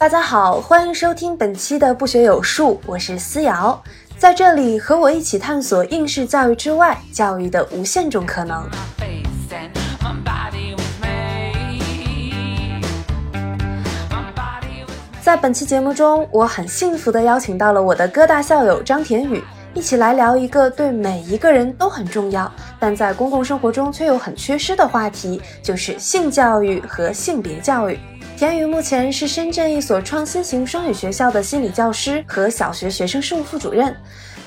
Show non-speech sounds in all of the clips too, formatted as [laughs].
大家好，欢迎收听本期的不学有术，我是思瑶，在这里和我一起探索应试教育之外教育的无限种可能。在本期节目中，我很幸福的邀请到了我的哥大校友张田宇，一起来聊一个对每一个人都很重要，但在公共生活中却又很缺失的话题，就是性教育和性别教育。田宇目前是深圳一所创新型双语学校的心理教师和小学学生事务副主任。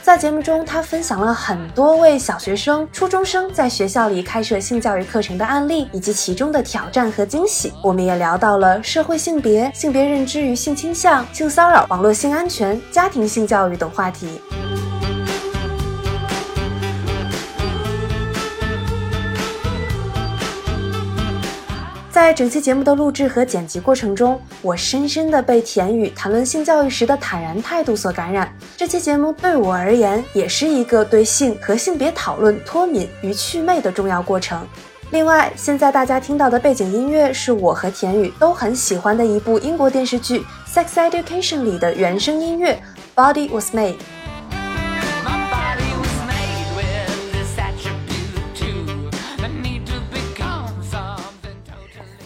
在节目中，他分享了很多为小学生、初中生在学校里开设性教育课程的案例，以及其中的挑战和惊喜。我们也聊到了社会性别、性别认知与性倾向、性骚扰、网络性安全、家庭性教育等话题。在整期节目的录制和剪辑过程中，我深深地被田宇谈论性教育时的坦然态度所感染。这期节目对我而言，也是一个对性和性别讨论脱敏与祛魅的重要过程。另外，现在大家听到的背景音乐是我和田宇都很喜欢的一部英国电视剧《Sex Education》里的原声音乐《Body Was Made》。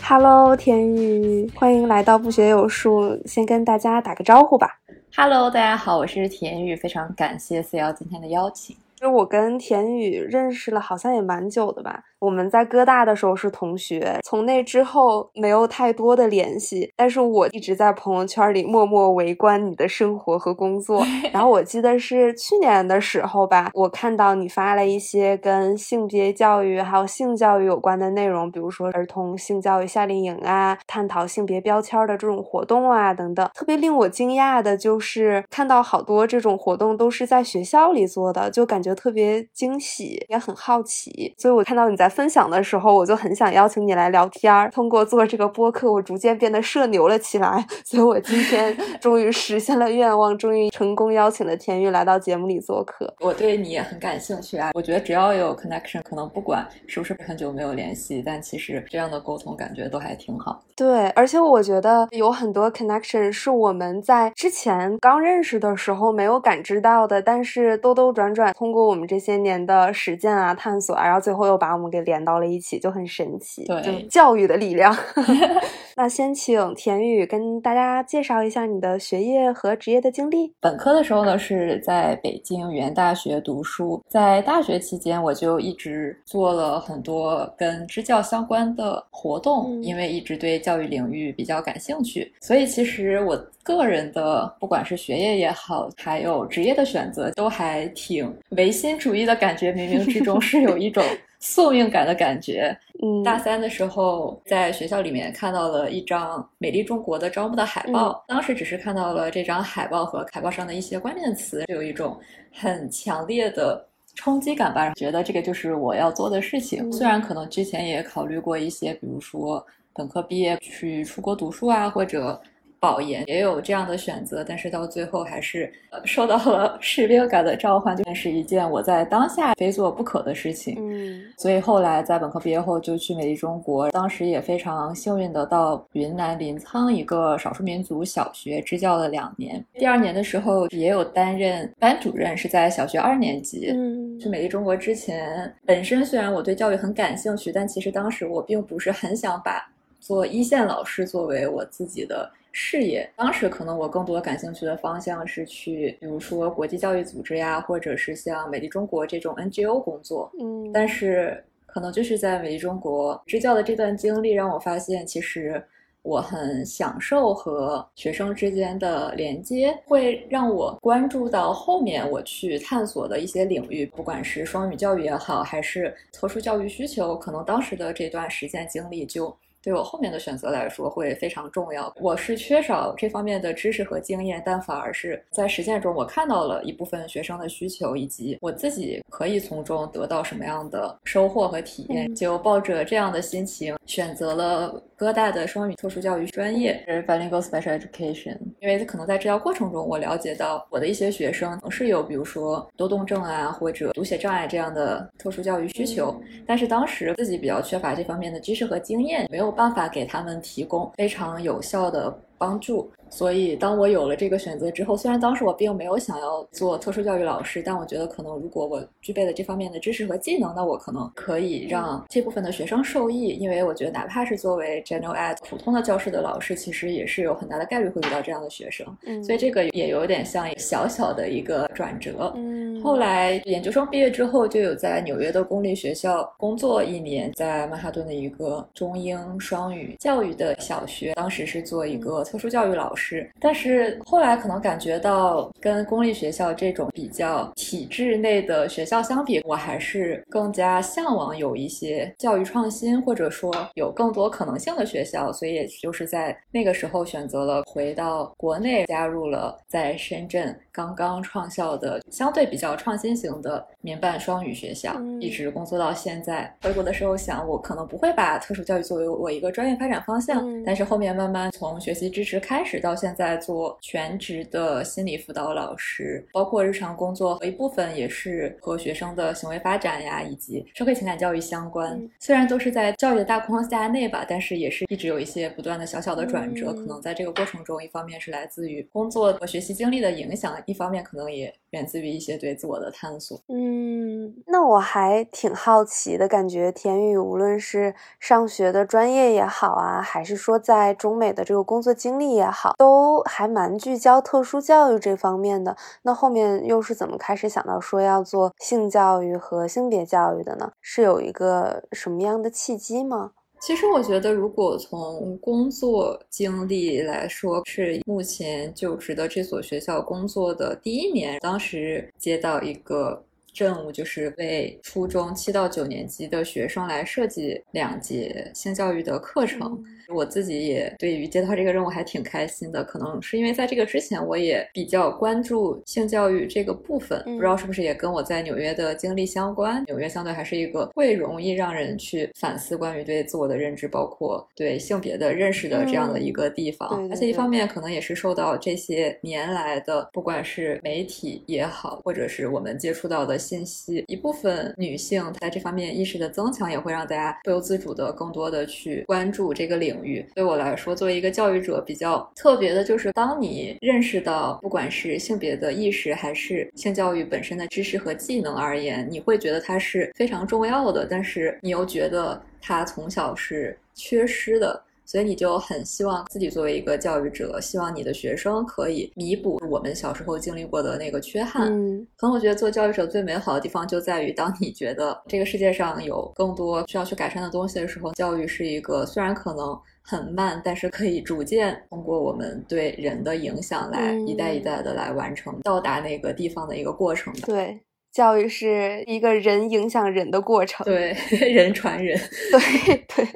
Hello，田宇，欢迎来到不学有术。先跟大家打个招呼吧。Hello，大家好，我是田宇，非常感谢四幺今天的邀请。就我跟田宇认识了，好像也蛮久的吧。我们在哥大的时候是同学，从那之后没有太多的联系。但是我一直在朋友圈里默默围观你的生活和工作。[laughs] 然后我记得是去年的时候吧，我看到你发了一些跟性别教育还有性教育有关的内容，比如说儿童性教育夏令营啊，探讨性别标签的这种活动啊等等。特别令我惊讶的就是看到好多这种活动都是在学校里做的，就感觉特别惊喜，也很好奇。所以我看到你在。分享的时候，我就很想邀请你来聊天儿。通过做这个播客，我逐渐变得社牛了起来。所以我今天 [laughs] 终于实现了愿望，终于成功邀请了田玉来到节目里做客。我对你也很感兴趣啊！我觉得只要有 connection，可能不管是不是很久没有联系，但其实这样的沟通感觉都还挺好。对，而且我觉得有很多 connection 是我们在之前刚认识的时候没有感知到的，但是兜兜转转，通过我们这些年的实践啊、探索啊，然后最后又把我们给连到了一起，就很神奇。对，教育的力量。[laughs] [laughs] 那先请田宇跟大家介绍一下你的学业和职业的经历。本科的时候呢，是在北京语言大学读书，在大学期间我就一直做了很多跟支教相关的活动，因为一直对。教育领域比较感兴趣，所以其实我个人的不管是学业也好，还有职业的选择，都还挺唯心主义的感觉。冥冥之中是有一种 [laughs] 宿命感的感觉。嗯，大三的时候在学校里面看到了一张美丽中国的招募的海报，当时只是看到了这张海报和海报上的一些关键词，就有一种很强烈的冲击感吧，觉得这个就是我要做的事情。虽然可能之前也考虑过一些，比如说。本科毕业去出国读书啊，或者保研也有这样的选择，但是到最后还是受到了 [laughs] 使命感的召唤，就是一件我在当下非做不可的事情。嗯，所以后来在本科毕业后就去美丽中国，当时也非常幸运的到云南临沧一个少数民族小学支教了两年。第二年的时候也有担任班主任，是在小学二年级。嗯，去美丽中国之前，本身虽然我对教育很感兴趣，但其实当时我并不是很想把。做一线老师作为我自己的事业，当时可能我更多感兴趣的方向是去，比如说国际教育组织呀，或者是像美丽中国这种 NGO 工作。嗯，但是可能就是在美丽中国支教的这段经历，让我发现其实我很享受和学生之间的连接，会让我关注到后面我去探索的一些领域，不管是双语教育也好，还是特殊教育需求，可能当时的这段实践经历就。对我后面的选择来说会非常重要。我是缺少这方面的知识和经验，但反而是在实践中，我看到了一部分学生的需求，以及我自己可以从中得到什么样的收获和体验。就抱着这样的心情，选择了哥大的双语特殊教育专业，是 Bilingual Special Education。因为可能在治疗过程中，我了解到我的一些学生是有，比如说多动症啊，或者读写障碍这样的特殊教育需求，但是当时自己比较缺乏这方面的知识和经验，没有。办法给他们提供非常有效的帮助，所以，当我有了这个选择之后，虽然当时我并没有想要做特殊教育老师，但我觉得可能如果我具备了这方面的知识和技能，那我可能可以让这部分的学生受益。因为我觉得，哪怕是作为 general ed 普通的教室的老师，其实也是有很大的概率会遇到这样的学生。嗯，所以这个也有点像小小的一个转折。嗯，后来研究生毕业之后，就有在纽约的公立学校工作一年，在曼哈顿的一个中英双语教育的小学，当时是做一个特殊教育老师，但是后来可能感觉到跟公立学校这种比较体制内的学校相比，我还是更加向往有一些教育创新，或者说有更多可能性的学校，所以也就是在那个时候选择了回到国内，加入了在深圳刚刚创校的相对比较创新型的民办双语学校，一直工作到现在。回国的时候想，我可能不会把特殊教育作为我一个专业发展方向，但是后面慢慢从学习支持开始到现在。在做全职的心理辅导老师，包括日常工作和一部分也是和学生的行为发展呀，以及社会情感教育相关。虽然都是在教育的大框架内吧，但是也是一直有一些不断的小小的转折。可能在这个过程中，一方面是来自于工作和学习经历的影响，一方面可能也源自于一些对自我的探索。嗯，那我还挺好奇的，感觉田宇无论是上学的专业也好啊，还是说在中美的这个工作经历也好，都。还蛮聚焦特殊教育这方面的，那后面又是怎么开始想到说要做性教育和性别教育的呢？是有一个什么样的契机吗？其实我觉得，如果从工作经历来说，是目前就职的这所学校工作的第一年，当时接到一个任务，就是为初中七到九年级的学生来设计两节性教育的课程。我自己也对于接到这个任务还挺开心的，可能是因为在这个之前我也比较关注性教育这个部分，不知道是不是也跟我在纽约的经历相关。纽约相对还是一个会容易让人去反思关于对自我的认知，包括对性别的认识的这样的一个地方。而且一方面可能也是受到这些年来的，不管是媒体也好，或者是我们接触到的信息，一部分女性在这方面意识的增强，也会让大家不由自主的更多的去关注这个领。对我来说，作为一个教育者，比较特别的就是，当你认识到不管是性别的意识，还是性教育本身的知识和技能而言，你会觉得它是非常重要的，但是你又觉得它从小是缺失的。所以你就很希望自己作为一个教育者，希望你的学生可以弥补我们小时候经历过的那个缺憾。嗯，可能我觉得做教育者最美好的地方就在于，当你觉得这个世界上有更多需要去改善的东西的时候，教育是一个虽然可能很慢，但是可以逐渐通过我们对人的影响来一代一代的来完成到达那个地方的一个过程。对。教育是一个人影响人的过程，对，[laughs] 人传人，[laughs] 对 [laughs] 对。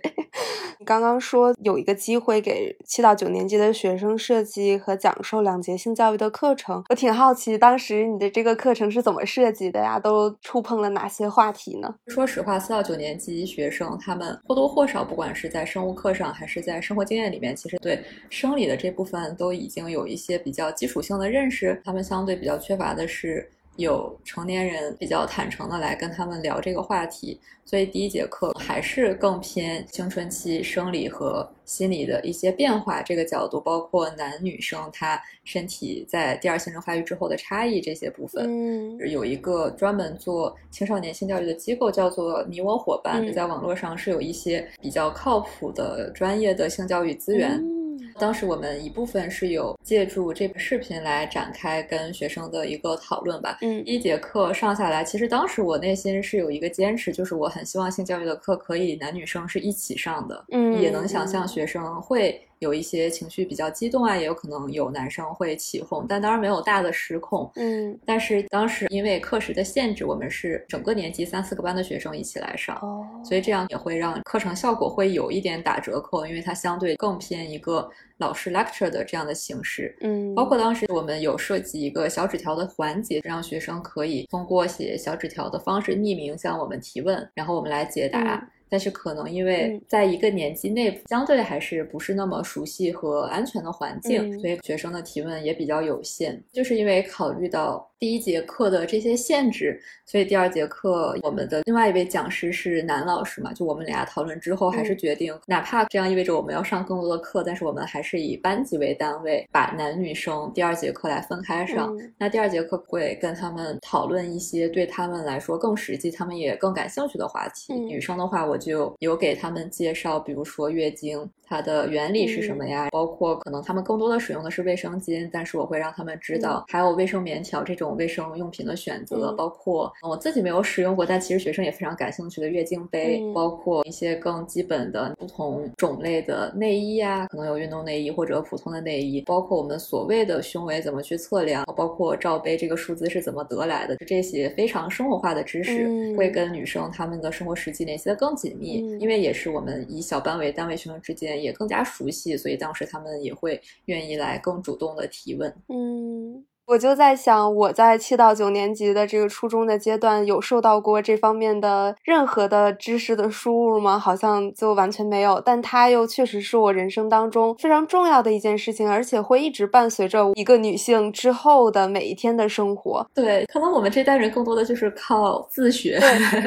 你刚刚说有一个机会给七到九年级的学生设计和讲授两节性教育的课程，我挺好奇，当时你的这个课程是怎么设计的呀？都触碰了哪些话题呢？说实话，四到九年级学生他们或多或少，不管是在生物课上，还是在生活经验里面，其实对生理的这部分都已经有一些比较基础性的认识。他们相对比较缺乏的是。有成年人比较坦诚的来跟他们聊这个话题，所以第一节课还是更偏青春期生理和心理的一些变化这个角度，包括男女生他身体在第二性征发育之后的差异这些部分。嗯，有一个专门做青少年性教育的机构叫做你我伙伴，在网络上是有一些比较靠谱的专业的性教育资源。当时我们一部分是有借助这个视频来展开跟学生的一个讨论吧。嗯，一节课上下来，其实当时我内心是有一个坚持，就是我很希望性教育的课可以男女生是一起上的。嗯，也能想象学生会。有一些情绪比较激动啊，也有可能有男生会起哄，但当然没有大的失控。嗯，但是当时因为课时的限制，我们是整个年级三四个班的学生一起来上，哦，所以这样也会让课程效果会有一点打折扣，因为它相对更偏一个老师 lecture 的这样的形式。嗯，包括当时我们有设计一个小纸条的环节，让学生可以通过写小纸条的方式匿名向我们提问，然后我们来解答。但是可能因为在一个年级内相对还是不是那么熟悉和安全的环境，所以学生的提问也比较有限。就是因为考虑到第一节课的这些限制，所以第二节课我们的另外一位讲师是男老师嘛，就我们俩讨论之后，还是决定，哪怕这样意味着我们要上更多的课，但是我们还是以班级为单位，把男女生第二节课来分开上。那第二节课会跟他们讨论一些对他们来说更实际、他们也更感兴趣的话题。女生的话，我就有给他们介绍，比如说月经。它的原理是什么呀？包括可能他们更多的使用的是卫生巾，但是我会让他们知道还有卫生棉条这种卫生用品的选择，包括我自己没有使用过，但其实学生也非常感兴趣的月经杯，包括一些更基本的不同种类的内衣啊，可能有运动内衣或者普通的内衣，包括我们所谓的胸围怎么去测量，包括罩杯这个数字是怎么得来的，这些非常生活化的知识会跟女生她们的生活实际联系的更紧密，因为也是我们以小班为单位学生之间。也更加熟悉，所以当时他们也会愿意来更主动的提问。嗯。我就在想，我在七到九年级的这个初中的阶段，有受到过这方面的任何的知识的输入吗？好像就完全没有。但它又确实是我人生当中非常重要的一件事情，而且会一直伴随着一个女性之后的每一天的生活。对，可能我们这代人更多的就是靠自学。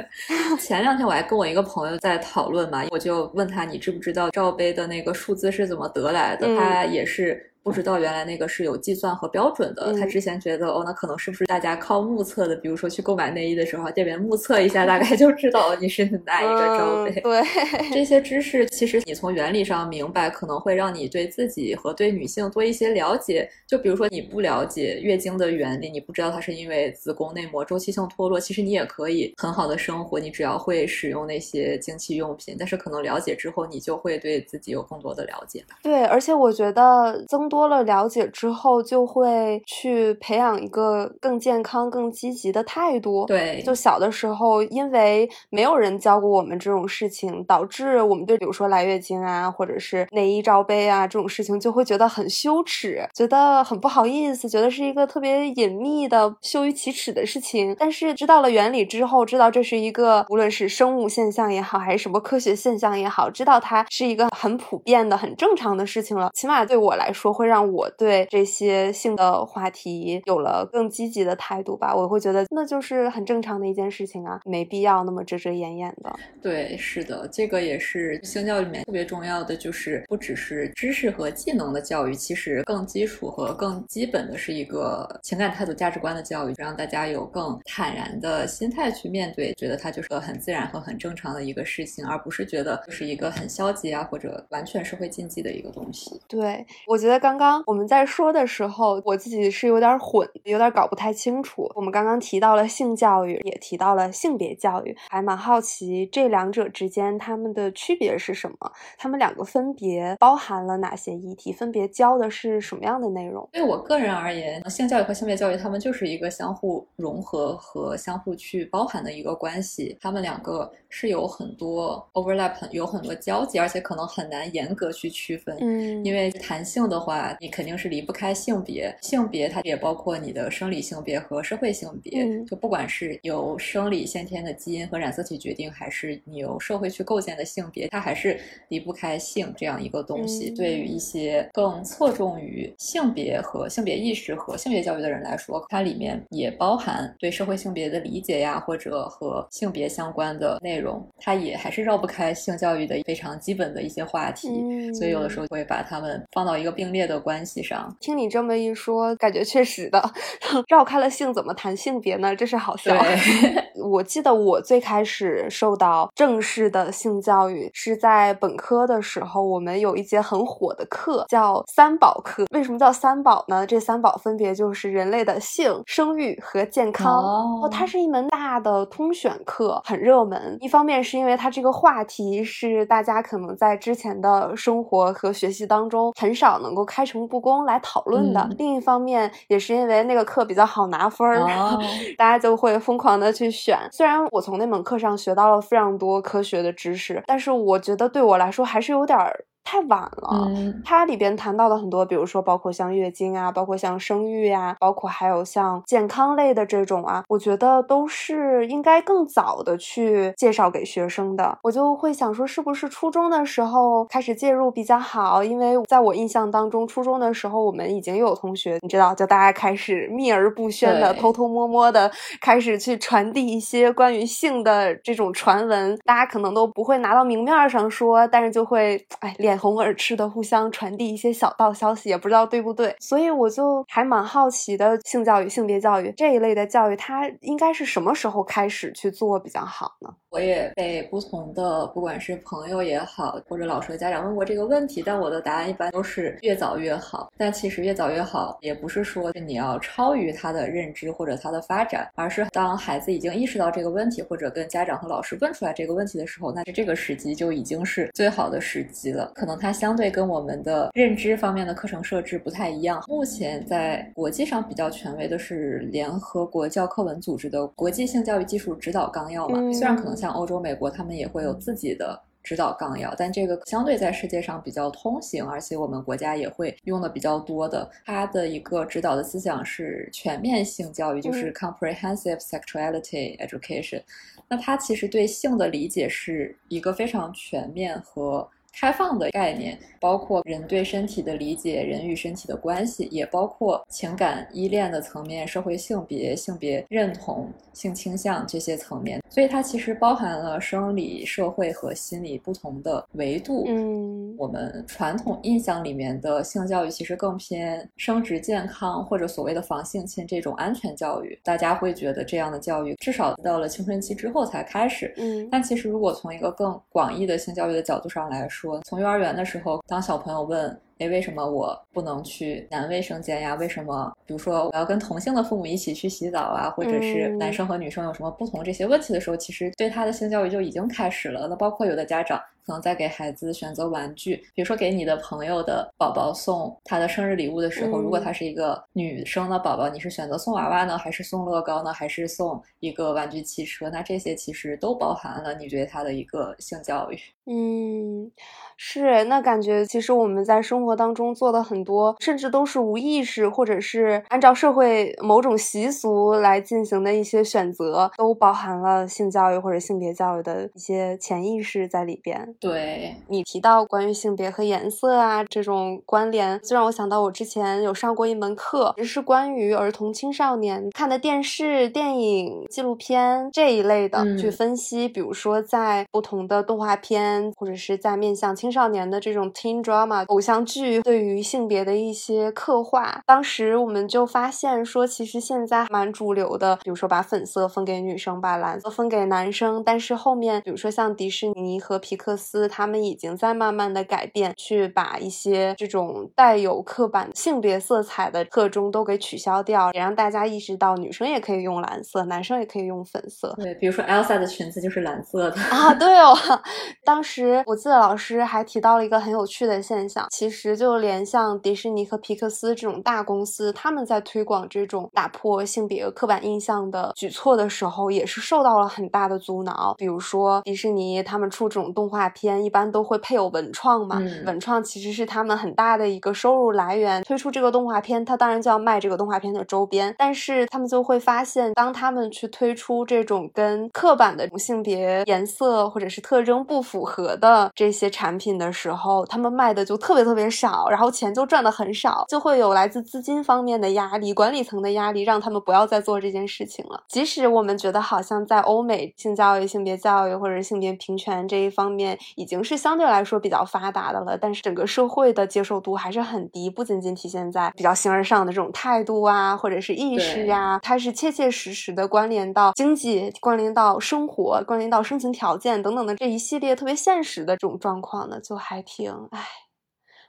[laughs] 前两天我还跟我一个朋友在讨论嘛，我就问他，你知不知道罩杯的那个数字是怎么得来的？他也是。不知道原来那个是有计算和标准的。他之前觉得哦，那可能是不是大家靠目测的？比如说去购买内衣的时候，店员目测一下，大概就知道你是哪一个罩杯。对，这些知识其实你从原理上明白，可能会让你对自己和对女性多一些了解。就比如说你不了解月经的原理，你不知道它是因为子宫内膜周期性脱落，其实你也可以很好的生活，你只要会使用那些经期用品。但是可能了解之后，你就会对自己有更多的了解吧。对，而且我觉得增。多了了解之后，就会去培养一个更健康、更积极的态度。对，就小的时候，因为没有人教过我们这种事情，导致我们对比如说来月经啊，或者是内衣罩杯啊这种事情，就会觉得很羞耻，觉得很不好意思，觉得是一个特别隐秘的、羞于启齿的事情。但是知道了原理之后，知道这是一个无论是生物现象也好，还是什么科学现象也好，知道它是一个很普遍的、很正常的事情了。起码对我来说会。会让我对这些性的话题有了更积极的态度吧。我会觉得那就是很正常的一件事情啊，没必要那么遮遮掩掩的。对，是的，这个也是性教育里面特别重要的，就是不只是知识和技能的教育，其实更基础和更基本的是一个情感态度、价值观的教育，让大家有更坦然的心态去面对，觉得它就是个很自然和很正常的一个事情，而不是觉得就是一个很消极啊或者完全是会禁忌的一个东西。对，我觉得刚。刚刚我们在说的时候，我自己是有点混，有点搞不太清楚。我们刚刚提到了性教育，也提到了性别教育，还蛮好奇这两者之间他们的区别是什么？他们两个分别包含了哪些议题？分别教的是什么样的内容？对我个人而言，性教育和性别教育，他们就是一个相互融合和相互去包含的一个关系。他们两个是有很多 overlap，有很多交集，而且可能很难严格去区分。嗯，因为弹性的话。你肯定是离不开性别，性别它也包括你的生理性别和社会性别。就不管是由生理先天的基因和染色体决定，还是你由社会去构建的性别，它还是离不开性这样一个东西。对于一些更侧重于性别和性别意识和性别教育的人来说，它里面也包含对社会性别的理解呀，或者和性别相关的内容，它也还是绕不开性教育的非常基本的一些话题。所以有的时候会把它们放到一个并列的。的关系上，听你这么一说，感觉确实的，[laughs] 绕开了性怎么谈性别呢？这是好笑。[laughs] 我记得我最开始受到正式的性教育是在本科的时候，我们有一节很火的课叫三宝课。为什么叫三宝呢？这三宝分别就是人类的性、生育和健康。哦，它是一门大的通选课，很热门。一方面是因为它这个话题是大家可能在之前的生活和学习当中很少能够开诚布公来讨论的；另一方面也是因为那个课比较好拿分儿，[laughs] 大家就会疯狂的去选。虽然我从那门课上学到了非常多科学的知识，但是我觉得对我来说还是有点太晚了。嗯，它里边谈到的很多，比如说包括像月经啊，包括像生育啊，包括还有像健康类的这种啊，我觉得都是应该更早的去介绍给学生的。我就会想说，是不是初中的时候开始介入比较好？因为在我印象当中，初中的时候我们已经有同学，你知道，就大家开始秘而不宣的、偷偷摸摸的开始去传递一些关于性的这种传闻，大家可能都不会拿到明面上说，但是就会哎脸红耳赤的互相传递一些小道消息，也不知道对不对。所以我就还蛮好奇的，性教育、性别教育这一类的教育，它应该是什么时候开始去做比较好呢？我也被不同的，不管是朋友也好，或者老师的家长问过这个问题，但我的答案一般都是越早越好。但其实越早越好，也不是说你要超于他的认知或者他的发展，而是当孩子已经意识到这个问题，或者跟家长和老师问出来这个问题的时候，那这个时机就已经是最好的时机了。可能它相对跟我们的认知方面的课程设置不太一样。目前在国际上比较权威的是联合国教科文组织的国际性教育技术指导纲要嘛，虽然可能像欧洲、美国他们也会有自己的指导纲要，但这个相对在世界上比较通行，而且我们国家也会用的比较多的。它的一个指导的思想是全面性教育，就是 comprehensive sexuality education。那它其实对性的理解是一个非常全面和开放的概念，包括人对身体的理解，人与身体的关系，也包括情感依恋的层面、社会性别、性别认同、性倾向这些层面。所以它其实包含了生理、社会和心理不同的维度。嗯，我们传统印象里面的性教育其实更偏生殖健康或者所谓的防性侵这种安全教育，大家会觉得这样的教育至少到了青春期之后才开始。嗯，但其实如果从一个更广义的性教育的角度上来说，从幼儿园的时候，当小朋友问。哎，为什么我不能去男卫生间呀？为什么，比如说我要跟同性的父母一起去洗澡啊，或者是男生和女生有什么不同这些问题的时候，其实对他的性教育就已经开始了。那包括有的家长可能在给孩子选择玩具，比如说给你的朋友的宝宝送他的生日礼物的时候，如果他是一个女生的宝宝，你是选择送娃娃呢，还是送乐高呢，还是送一个玩具汽车？那这些其实都包含了你对他的一个性教育。嗯，是，那感觉其实我们在生活当中做的很多，甚至都是无意识，或者是按照社会某种习俗来进行的一些选择，都包含了性教育或者性别教育的一些潜意识在里边。对你提到关于性别和颜色啊这种关联，就让我想到我之前有上过一门课，是关于儿童青少年看的电视、电影、纪录片这一类的，去分析，比如说在不同的动画片。或者是在面向青少年的这种 teen drama 偶像剧对于性别的一些刻画，当时我们就发现说，其实现在蛮主流的，比如说把粉色分给女生，把蓝色分给男生。但是后面，比如说像迪士尼和皮克斯，他们已经在慢慢的改变，去把一些这种带有刻板性别色彩的特征都给取消掉，也让大家意识到女生也可以用蓝色，男生也可以用粉色。对，比如说 Elsa 的裙子就是蓝色的啊，对哦，[laughs] 当。时我记得老师还提到了一个很有趣的现象，其实就连像迪士尼和皮克斯这种大公司，他们在推广这种打破性别刻板印象的举措的时候，也是受到了很大的阻挠。比如说迪士尼他们出这种动画片，一般都会配有文创嘛，文创其实是他们很大的一个收入来源。推出这个动画片，他当然就要卖这个动画片的周边，但是他们就会发现，当他们去推出这种跟刻板的性别颜色或者是特征不符合。合的这些产品的时候，他们卖的就特别特别少，然后钱就赚的很少，就会有来自资金方面的压力、管理层的压力，让他们不要再做这件事情了。即使我们觉得好像在欧美性教育、性别教育或者性别平权这一方面已经是相对来说比较发达的了，但是整个社会的接受度还是很低。不仅仅体现在比较形而上的这种态度啊，或者是意识啊，它是切切实实的关联到经济、关联到生活、关联到生存条件等等的这一系列特别。现实的这种状况呢，就还挺唉，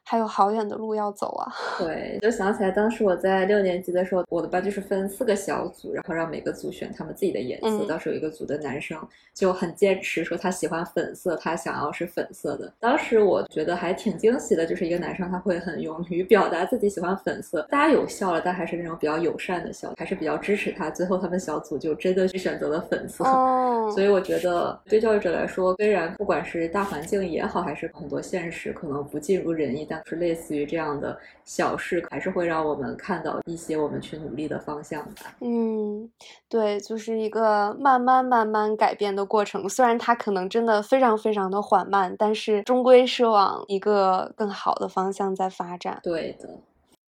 还有好远的路要走啊。[laughs] 对，就想起来当时我在六年级的时候，我的班就是分四个小组，然后让每个组选他们自己的颜色。当时有一个组的男生就很坚持说他喜欢粉色，他想要是粉色的。当时我觉得还挺惊喜的，就是一个男生他会很勇于表达自己喜欢粉色。大家有笑了，但还是那种比较友善的笑，还是比较支持他。最后他们小组就真的去选择了粉色。[laughs] 哦，所以我觉得对教育者来说，虽然不管是大环境也好，还是很多现实可能不尽如人意，但是类似于这样的小事，还是会让我们看到一些我们去努力的方向吧。嗯，对，就是一个慢慢慢慢改变的过程。虽然它可能真的非常非常的缓慢，但是终归是往一个更好的方向在发展。对的。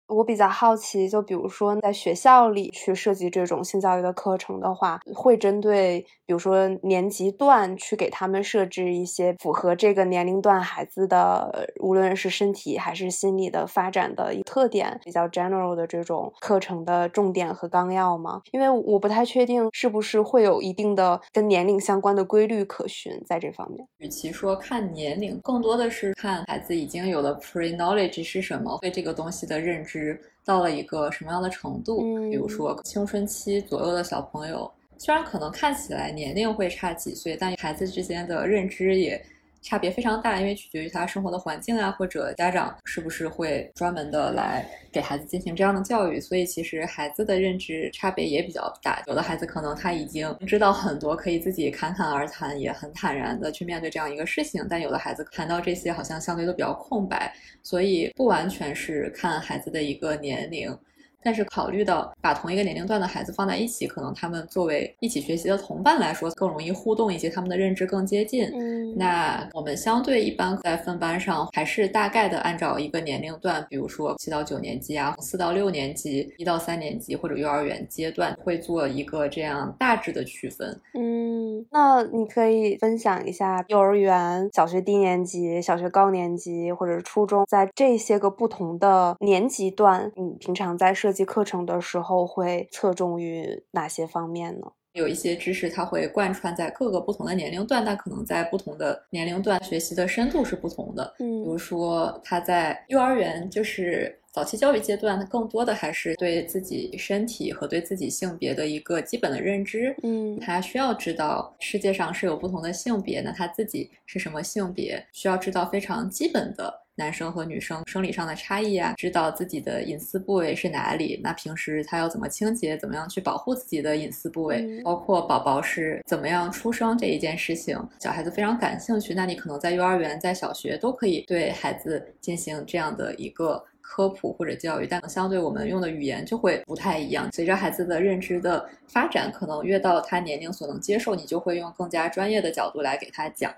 我比较好奇，就比如说在学校里去设计这种性教育的课程的话，会针对比如说年级段去给他们设置一些符合这个年龄段孩子的，无论是身体还是心理的发展的一特点，比较 general 的这种课程的重点和纲要吗？因为我不太确定是不是会有一定的跟年龄相关的规律可循在这方面。与其说看年龄，更多的是看孩子已经有了 pre knowledge 是什么，对这个东西的认知。到了一个什么样的程度？比如说青春期左右的小朋友，虽然可能看起来年龄会差几岁，但孩子之间的认知也。差别非常大，因为取决于他生活的环境啊，或者家长是不是会专门的来给孩子进行这样的教育，所以其实孩子的认知差别也比较大。有的孩子可能他已经知道很多，可以自己侃侃而谈，也很坦然的去面对这样一个事情，但有的孩子谈到这些好像相对都比较空白，所以不完全是看孩子的一个年龄。但是考虑到把同一个年龄段的孩子放在一起，可能他们作为一起学习的同伴来说更容易互动以及，他们的认知更接近。嗯，那我们相对一般在分班上还是大概的按照一个年龄段，比如说七到九年级啊，四到六年级，一到三年级或者幼儿园阶段，会做一个这样大致的区分。嗯，那你可以分享一下幼儿园、小学低年级、小学高年级或者是初中，在这些个不同的年级段，你平常在设计。课程的时候会侧重于哪些方面呢？有一些知识它会贯穿在各个不同的年龄段，但可能在不同的年龄段学习的深度是不同的。嗯，比如说他在幼儿园，就是早期教育阶段，他更多的还是对自己身体和对自己性别的一个基本的认知。嗯，他需要知道世界上是有不同的性别，那他自己是什么性别，需要知道非常基本的。男生和女生生理上的差异啊，知道自己的隐私部位是哪里，那平时他要怎么清洁，怎么样去保护自己的隐私部位，包括宝宝是怎么样出生这一件事情，小孩子非常感兴趣。那你可能在幼儿园、在小学都可以对孩子进行这样的一个科普或者教育，但相对我们用的语言就会不太一样。随着孩子的认知的发展，可能越到他年龄所能接受，你就会用更加专业的角度来给他讲。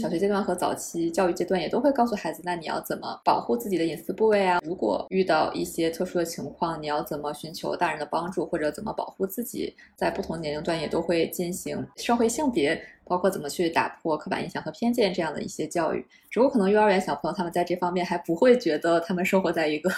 小学阶段和早期教育阶段也都会告诉孩子，那你要怎么保护自己的隐私部位啊？如果遇到一些特殊的情况，你要怎么寻求大人的帮助，或者怎么保护自己？在不同年龄段也都会进行社会性别，包括怎么去打破刻板印象和偏见这样的一些教育。只不过可能幼儿园小朋友他们在这方面还不会觉得他们生活在一个。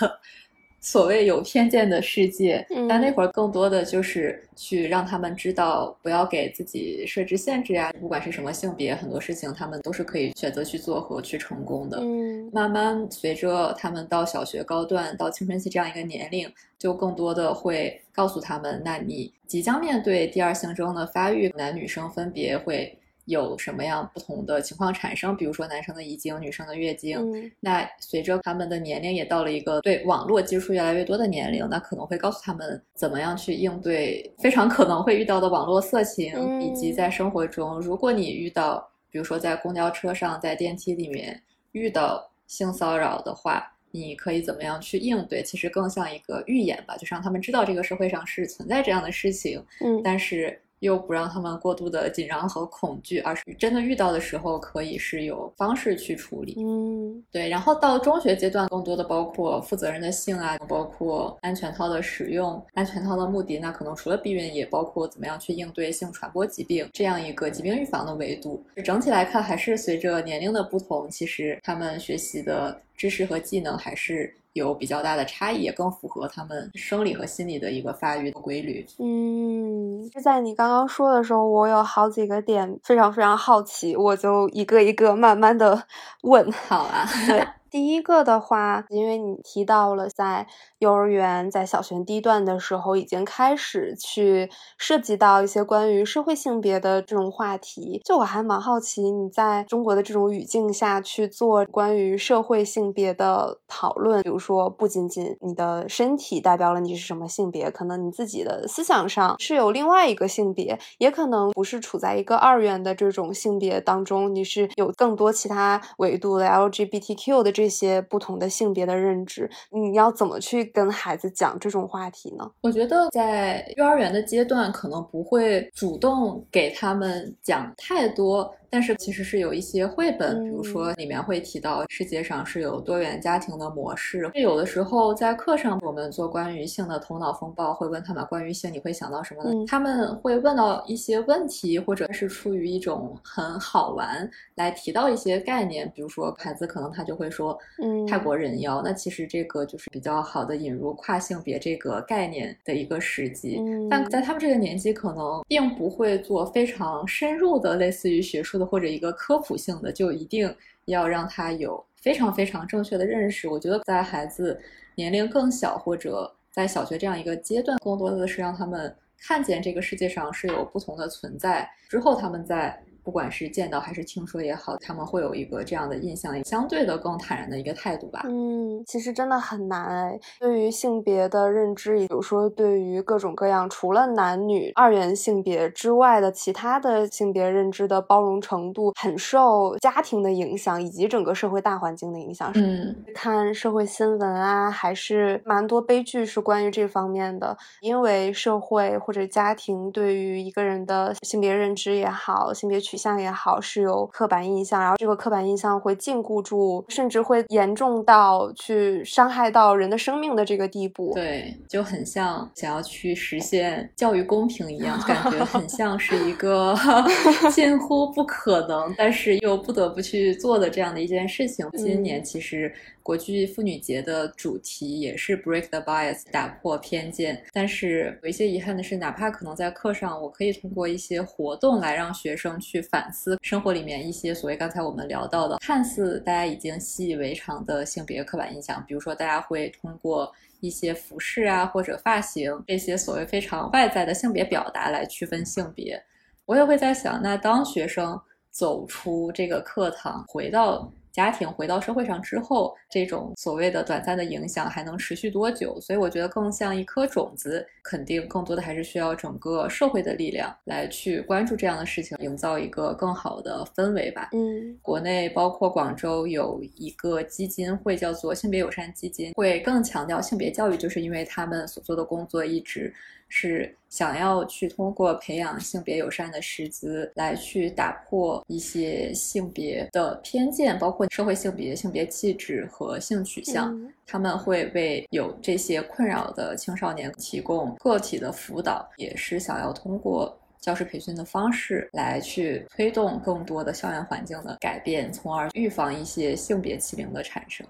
所谓有偏见的世界，但那会儿更多的就是去让他们知道，不要给自己设置限制呀。不管是什么性别，很多事情他们都是可以选择去做和去成功的。嗯，慢慢随着他们到小学高段，到青春期这样一个年龄，就更多的会告诉他们，那你即将面对第二性征的发育，男女生分别会。有什么样不同的情况产生？比如说男生的遗精，女生的月经。那随着他们的年龄也到了一个对网络接触越来越多的年龄，那可能会告诉他们怎么样去应对非常可能会遇到的网络色情，以及在生活中，如果你遇到，比如说在公交车上、在电梯里面遇到性骚扰的话，你可以怎么样去应对？其实更像一个预演吧，就是让他们知道这个社会上是存在这样的事情。嗯，但是。又不让他们过度的紧张和恐惧，而是真的遇到的时候可以是有方式去处理。嗯，对。然后到中学阶段，更多的包括负责任的性啊，包括安全套的使用，安全套的目的，那可能除了避孕，也包括怎么样去应对性传播疾病这样一个疾病预防的维度。整体来看，还是随着年龄的不同，其实他们学习的知识和技能还是。有比较大的差异，也更符合他们生理和心理的一个发育的规律。嗯，就在你刚刚说的时候，我有好几个点非常非常好奇，我就一个一个慢慢的问。好啊，对，[laughs] 第一个的话，因为你提到了在幼儿园、在小学低段的时候，已经开始去涉及到一些关于社会性别的这种话题。就我还蛮好奇，你在中国的这种语境下去做关于社会性别的讨论，比如说，不仅仅你的身体代表了你是什么性别，可能你自己的思想上是有另外一个性别，也可能不是处在一个二元的这种性别当中，你是有更多其他维度的 LGBTQ 的。这些不同的性别的认知，你要怎么去跟孩子讲这种话题呢？我觉得在幼儿园的阶段，可能不会主动给他们讲太多。但是其实是有一些绘本，比如说里面会提到世界上是有多元家庭的模式。有的时候在课上，我们做关于性的头脑风暴，会问他们关于性你会想到什么呢？他们会问到一些问题，或者是出于一种很好玩来提到一些概念。比如说孩子可能他就会说，嗯，泰国人妖。那其实这个就是比较好的引入跨性别这个概念的一个时机。但在他们这个年纪，可能并不会做非常深入的类似于学术。或者一个科普性的，就一定要让他有非常非常正确的认识。我觉得在孩子年龄更小，或者在小学这样一个阶段，更多的是让他们看见这个世界上是有不同的存在，之后他们在。不管是见到还是听说也好，他们会有一个这样的印象，相对的更坦然的一个态度吧。嗯，其实真的很难哎。对于性别的认知，比如说对于各种各样除了男女二元性别之外的其他的性别认知的包容程度，很受家庭的影响以及整个社会大环境的影响。嗯，看社会新闻啊，还是蛮多悲剧是关于这方面的，因为社会或者家庭对于一个人的性别认知也好，性别取。像也好，是有刻板印象，然后这个刻板印象会禁锢住，甚至会严重到去伤害到人的生命的这个地步。对，就很像想要去实现教育公平一样，感觉很 [laughs] 像是一个 [laughs] 近乎不可能，但是又不得不去做的这样的一件事情。[laughs] 今年其实。国际妇女节的主题也是 break the bias，打破偏见。但是有一些遗憾的是，哪怕可能在课上，我可以通过一些活动来让学生去反思生活里面一些所谓刚才我们聊到的，看似大家已经习以为常的性别刻板印象。比如说，大家会通过一些服饰啊或者发型这些所谓非常外在的性别表达来区分性别。我也会在想，那当学生走出这个课堂，回到。家庭回到社会上之后，这种所谓的短暂的影响还能持续多久？所以我觉得更像一颗种子，肯定更多的还是需要整个社会的力量来去关注这样的事情，营造一个更好的氛围吧。嗯，国内包括广州有一个基金会叫做性别友善基金，会更强调性别教育，就是因为他们所做的工作一直。是想要去通过培养性别友善的师资，来去打破一些性别的偏见，包括社会性别、性别气质和性取向。他们会为有这些困扰的青少年提供个体的辅导，也是想要通过教师培训的方式来去推动更多的校园环境的改变，从而预防一些性别欺凌的产生。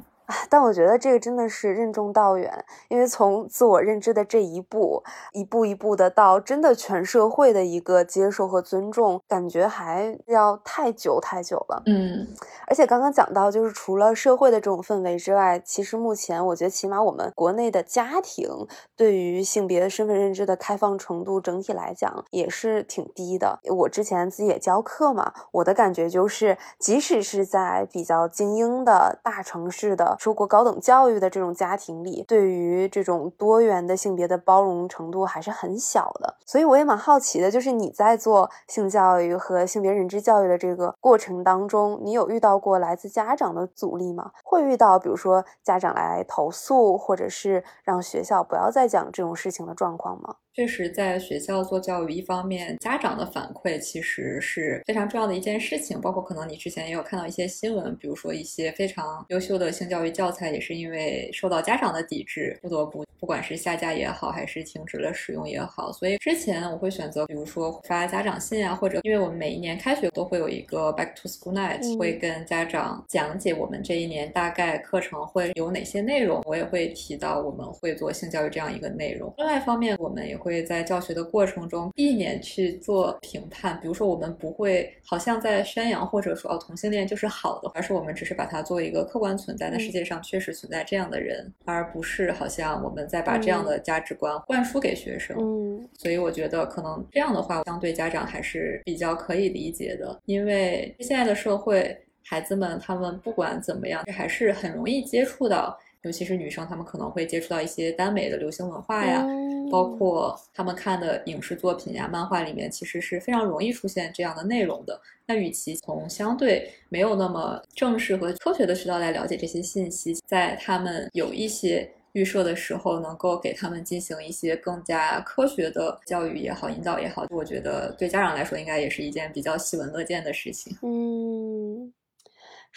但我觉得这个真的是任重道远，因为从自我认知的这一步，一步一步的到真的全社会的一个接受和尊重，感觉还要太久太久了。嗯，而且刚刚讲到，就是除了社会的这种氛围之外，其实目前我觉得，起码我们国内的家庭对于性别身份认知的开放程度，整体来讲也是挺低的。我之前自己也教课嘛，我的感觉就是，即使是在比较精英的大城市的。受过高等教育的这种家庭里，对于这种多元的性别的包容程度还是很小的，所以我也蛮好奇的，就是你在做性教育和性别认知教育的这个过程当中，你有遇到过来自家长的阻力吗？会遇到，比如说家长来投诉，或者是让学校不要再讲这种事情的状况吗？确实，在学校做教育，一方面家长的反馈其实是非常重要的一件事情。包括可能你之前也有看到一些新闻，比如说一些非常优秀的性教育教材，也是因为受到家长的抵制，不得不不管是下架也好，还是停止了使用也好。所以之前我会选择，比如说发家长信啊，或者因为我们每一年开学都会有一个 Back to School Night，会跟家长讲解我们这一年大概课程会有哪些内容。我也会提到我们会做性教育这样一个内容。另外一方面，我们也会。会在教学的过程中避免去做评判。比如说，我们不会好像在宣扬或者说哦同性恋就是好的，而是我们只是把它作为一个客观存在。的世界上确实存在这样的人，而不是好像我们在把这样的价值观灌输给学生。嗯，所以我觉得可能这样的话，相对家长还是比较可以理解的，因为现在的社会，孩子们他们不管怎么样，还是很容易接触到。尤其是女生，她们可能会接触到一些耽美的流行文化呀，包括她们看的影视作品呀、漫画里面，其实是非常容易出现这样的内容的。那与其从相对没有那么正式和科学的渠道来了解这些信息，在他们有一些预设的时候，能够给他们进行一些更加科学的教育也好、引导也好，我觉得对家长来说，应该也是一件比较喜闻乐见的事情。嗯。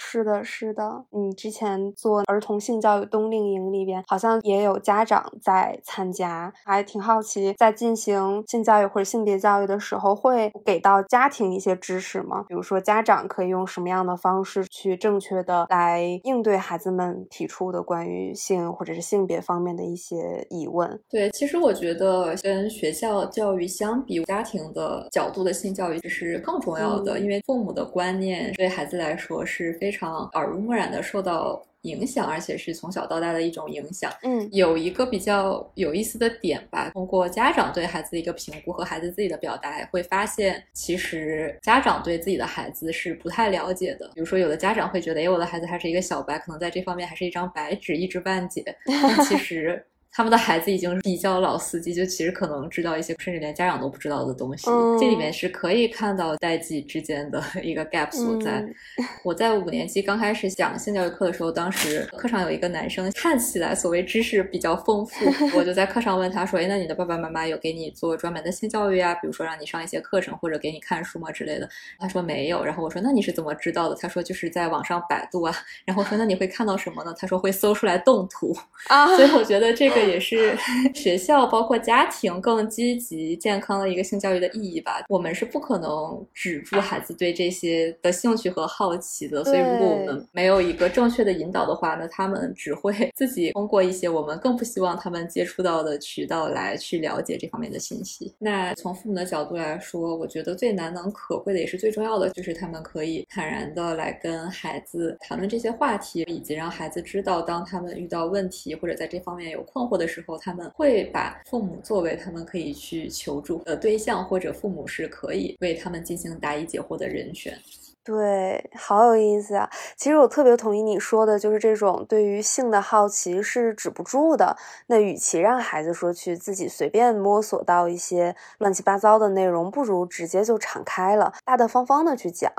是的，是的，你之前做儿童性教育冬令营里边，好像也有家长在参加，还挺好奇，在进行性教育或者性别教育的时候，会给到家庭一些知识吗？比如说，家长可以用什么样的方式去正确的来应对孩子们提出的关于性或者是性别方面的一些疑问？对，其实我觉得跟学校教育相比，家庭的角度的性教育是更重要的，因为父母的观念对孩子来说是。非常耳濡目染的受到影响，而且是从小到大的一种影响。嗯，有一个比较有意思的点吧，通过家长对孩子的一个评估和孩子自己的表达，会发现其实家长对自己的孩子是不太了解的。比如说，有的家长会觉得，哎，我的孩子还是一个小白，可能在这方面还是一张白纸，一知半解。但其实。他们的孩子已经比较老司机，就其实可能知道一些甚至连家长都不知道的东西。这里面是可以看到代际之间的一个 gap 所在。我在五年级刚开始讲性教育课的时候，当时课上有一个男生看起来所谓知识比较丰富，我就在课上问他说：“哎，那你的爸爸妈妈有给你做专门的性教育啊？比如说让你上一些课程或者给你看书吗之类的？”他说没有。然后我说：“那你是怎么知道的？”他说：“就是在网上百度啊。”然后说：“那你会看到什么呢？”他说：“会搜出来动图啊。”所以我觉得这个。也是 [laughs] 学校包括家庭更积极健康的一个性教育的意义吧。我们是不可能止住孩子对这些的兴趣和好奇的，所以如果我们没有一个正确的引导的话，那他们只会 [laughs] 自己通过一些我们更不希望他们接触到的渠道来去了解这方面的信息。那从父母的角度来说，我觉得最难能可贵的也是最重要的，就是他们可以坦然的来跟孩子谈论这些话题，以及让孩子知道，当他们遇到问题或者在这方面有困惑。或的时候，他们会把父母作为他们可以去求助的对象，或者父母是可以为他们进行答疑解惑的人选。对，好有意思啊！其实我特别同意你说的，就是这种对于性的好奇是止不住的。那与其让孩子说去自己随便摸索到一些乱七八糟的内容，不如直接就敞开了，大大方方的去讲。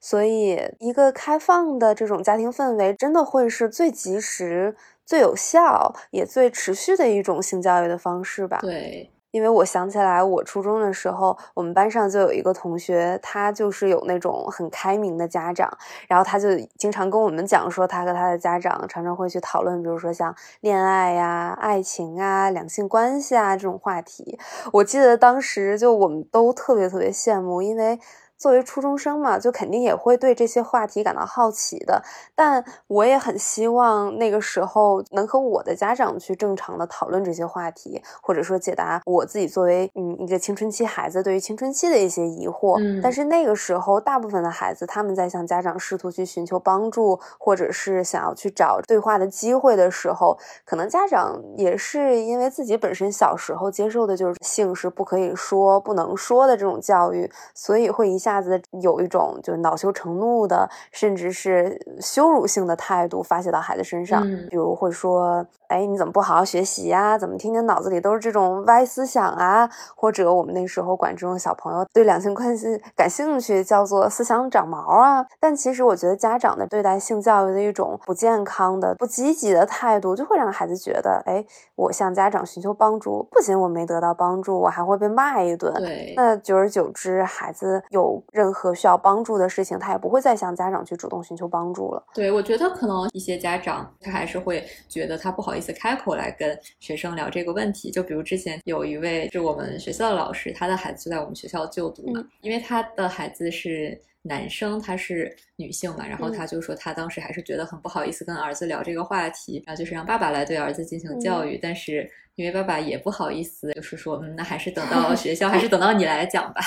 所以，一个开放的这种家庭氛围，真的会是最及时。最有效也最持续的一种性教育的方式吧。对，因为我想起来，我初中的时候，我们班上就有一个同学，他就是有那种很开明的家长，然后他就经常跟我们讲说，他和他的家长常常会去讨论，比如说像恋爱呀、爱情啊、两性关系啊这种话题。我记得当时就我们都特别特别羡慕，因为。作为初中生嘛，就肯定也会对这些话题感到好奇的。但我也很希望那个时候能和我的家长去正常的讨论这些话题，或者说解答我自己作为嗯一个青春期孩子对于青春期的一些疑惑。嗯，但是那个时候，大部分的孩子他们在向家长试图去寻求帮助，或者是想要去找对话的机会的时候，可能家长也是因为自己本身小时候接受的就是性是不可以说、不能说的这种教育，所以会一下。下子有一种就是恼羞成怒的，甚至是羞辱性的态度发泄到孩子身上，比如会说：“哎，你怎么不好好学习呀？怎么天天脑子里都是这种歪思想啊？”或者我们那时候管这种小朋友对两性关系感兴趣叫做“思想长毛”啊。但其实我觉得家长的对待性教育的一种不健康的、不积极的态度，就会让孩子觉得：“哎，我向家长寻求帮助，不仅我没得到帮助，我还会被骂一顿。”对，那久而久之，孩子有。任何需要帮助的事情，他也不会再向家长去主动寻求帮助了。对，我觉得可能一些家长他还是会觉得他不好意思开口来跟学生聊这个问题。就比如之前有一位是我们学校的老师，他的孩子就在我们学校就读嘛，因为他的孩子是。男生他是女性嘛，然后他就说他当时还是觉得很不好意思跟儿子聊这个话题，然后就是让爸爸来对儿子进行教育，但是因为爸爸也不好意思，就是说嗯，那还是等到学校，还是等到你来讲吧。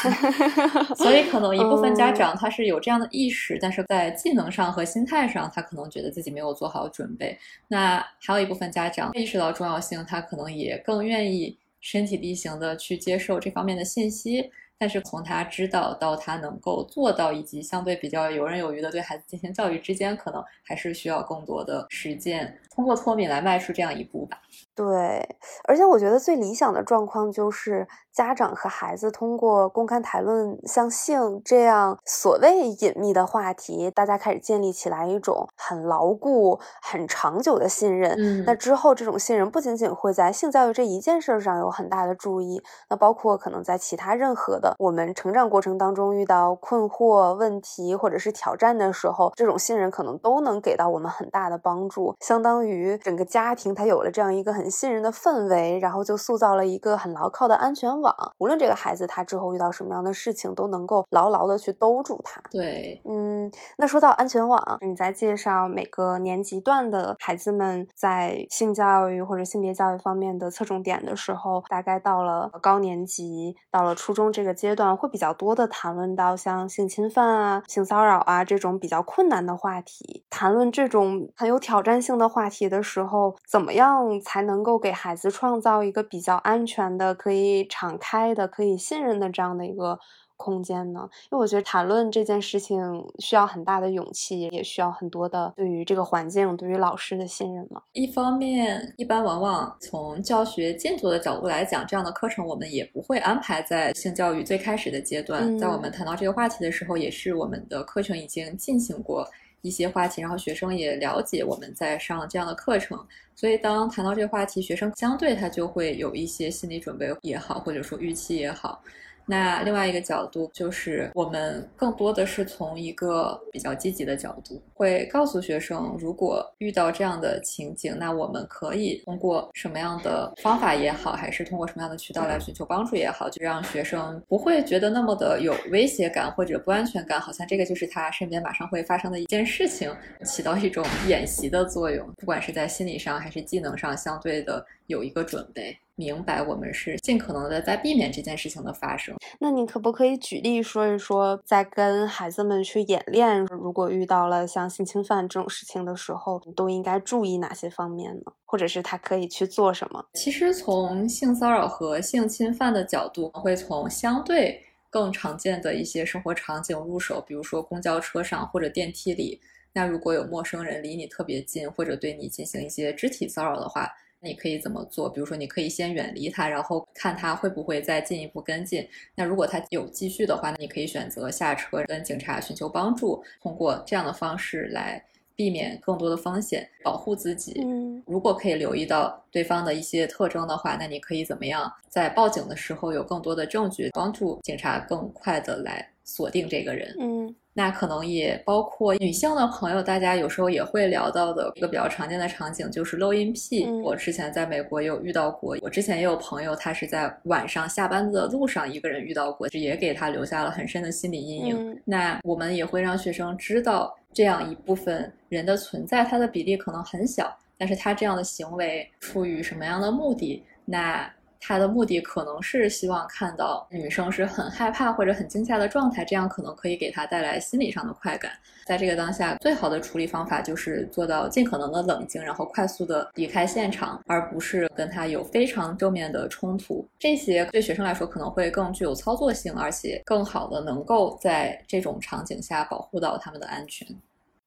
[laughs] 所以可能一部分家长他是有这样的意识，但是在技能上和心态上，他可能觉得自己没有做好准备。那还有一部分家长意识到重要性，他可能也更愿意身体力行的去接受这方面的信息。但是从他知道到他能够做到，以及相对比较游刃有余的对孩子进行教育之间，可能还是需要更多的实践，通过脱敏来迈出这样一步吧。对，而且我觉得最理想的状况就是家长和孩子通过公开谈论像性这样所谓隐秘的话题，大家开始建立起来一种很牢固、很长久的信任。嗯，那之后这种信任不仅仅会在性教育这一件事上有很大的注意，那包括可能在其他任何的我们成长过程当中遇到困惑、问题或者是挑战的时候，这种信任可能都能给到我们很大的帮助，相当于整个家庭它有了这样一个很。很信任的氛围，然后就塑造了一个很牢靠的安全网。无论这个孩子他之后遇到什么样的事情，都能够牢牢的去兜住他。对，嗯，那说到安全网，你在介绍每个年级段的孩子们在性教育或者性别教育方面的侧重点的时候，大概到了高年级，到了初中这个阶段，会比较多的谈论到像性侵犯啊、性骚扰啊这种比较困难的话题。谈论这种很有挑战性的话题的时候，怎么样才能？能够给孩子创造一个比较安全的、可以敞开的、可以信任的这样的一个空间呢？因为我觉得谈论这件事情需要很大的勇气，也需要很多的对于这个环境、对于老师的信任嘛。一方面，一般往往从教学进度的角度来讲，这样的课程我们也不会安排在性教育最开始的阶段。在我们谈到这个话题的时候，也是我们的课程已经进行过。一些话题，然后学生也了解我们在上这样的课程，所以当谈到这个话题，学生相对他就会有一些心理准备也好，或者说预期也好。那另外一个角度就是，我们更多的是从一个比较积极的角度，会告诉学生，如果遇到这样的情景，那我们可以通过什么样的方法也好，还是通过什么样的渠道来寻求帮助也好，就让学生不会觉得那么的有威胁感或者不安全感，好像这个就是他身边马上会发生的一件事情，起到一种演习的作用，不管是在心理上还是技能上，相对的有一个准备。明白，我们是尽可能的在避免这件事情的发生。那你可不可以举例说一说，在跟孩子们去演练，如果遇到了像性侵犯这种事情的时候，都应该注意哪些方面呢？或者是他可以去做什么？其实从性骚扰和性侵犯的角度，会从相对更常见的一些生活场景入手，比如说公交车上或者电梯里。那如果有陌生人离你特别近，或者对你进行一些肢体骚扰的话。你可以怎么做？比如说，你可以先远离他，然后看他会不会再进一步跟进。那如果他有继续的话，那你可以选择下车跟警察寻求帮助，通过这样的方式来避免更多的风险，保护自己。嗯，如果可以留意到对方的一些特征的话，那你可以怎么样？在报警的时候有更多的证据，帮助警察更快的来锁定这个人。嗯。那可能也包括女性的朋友，大家有时候也会聊到的一个比较常见的场景，就是漏音癖。我之前在美国有遇到过，我之前也有朋友，他是在晚上下班的路上一个人遇到过，也给他留下了很深的心理阴影。那我们也会让学生知道这样一部分人的存在，他的比例可能很小，但是他这样的行为出于什么样的目的？那。他的目的可能是希望看到女生是很害怕或者很惊吓的状态，这样可能可以给他带来心理上的快感。在这个当下，最好的处理方法就是做到尽可能的冷静，然后快速的离开现场，而不是跟他有非常正面的冲突。这些对学生来说可能会更具有操作性，而且更好的能够在这种场景下保护到他们的安全。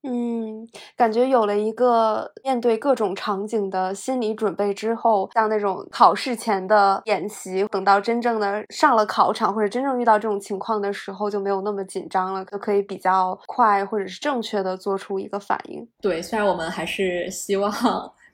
嗯，感觉有了一个面对各种场景的心理准备之后，像那种考试前的演习，等到真正的上了考场或者真正遇到这种情况的时候，就没有那么紧张了，就可以比较快或者是正确的做出一个反应。对，虽然我们还是希望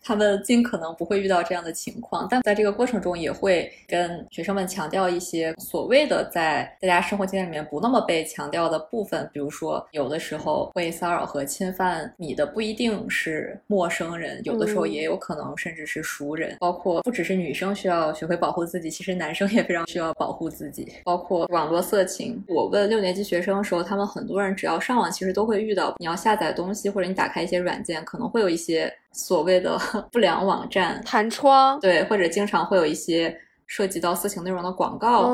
他们尽可能不会遇到这样的情况，但在这个过程中也会跟学生们强调一些所谓的在大家生活经验里面不那么被强调的部分，比如说有的时候会骚扰和侵犯你的不一定是陌生人，有的时候也有可能甚至是熟人，包括不只是女生需要学会保护自己，其实男生也非常需要保护自己，包括网络色情。我问六年级学生的时候，他们很多人只要上网，其实都会遇到你要下载东西或者你打开一些软件，可能会有一些。所谓的 [laughs] 不良网站弹窗，对，或者经常会有一些。涉及到色情内容的广告，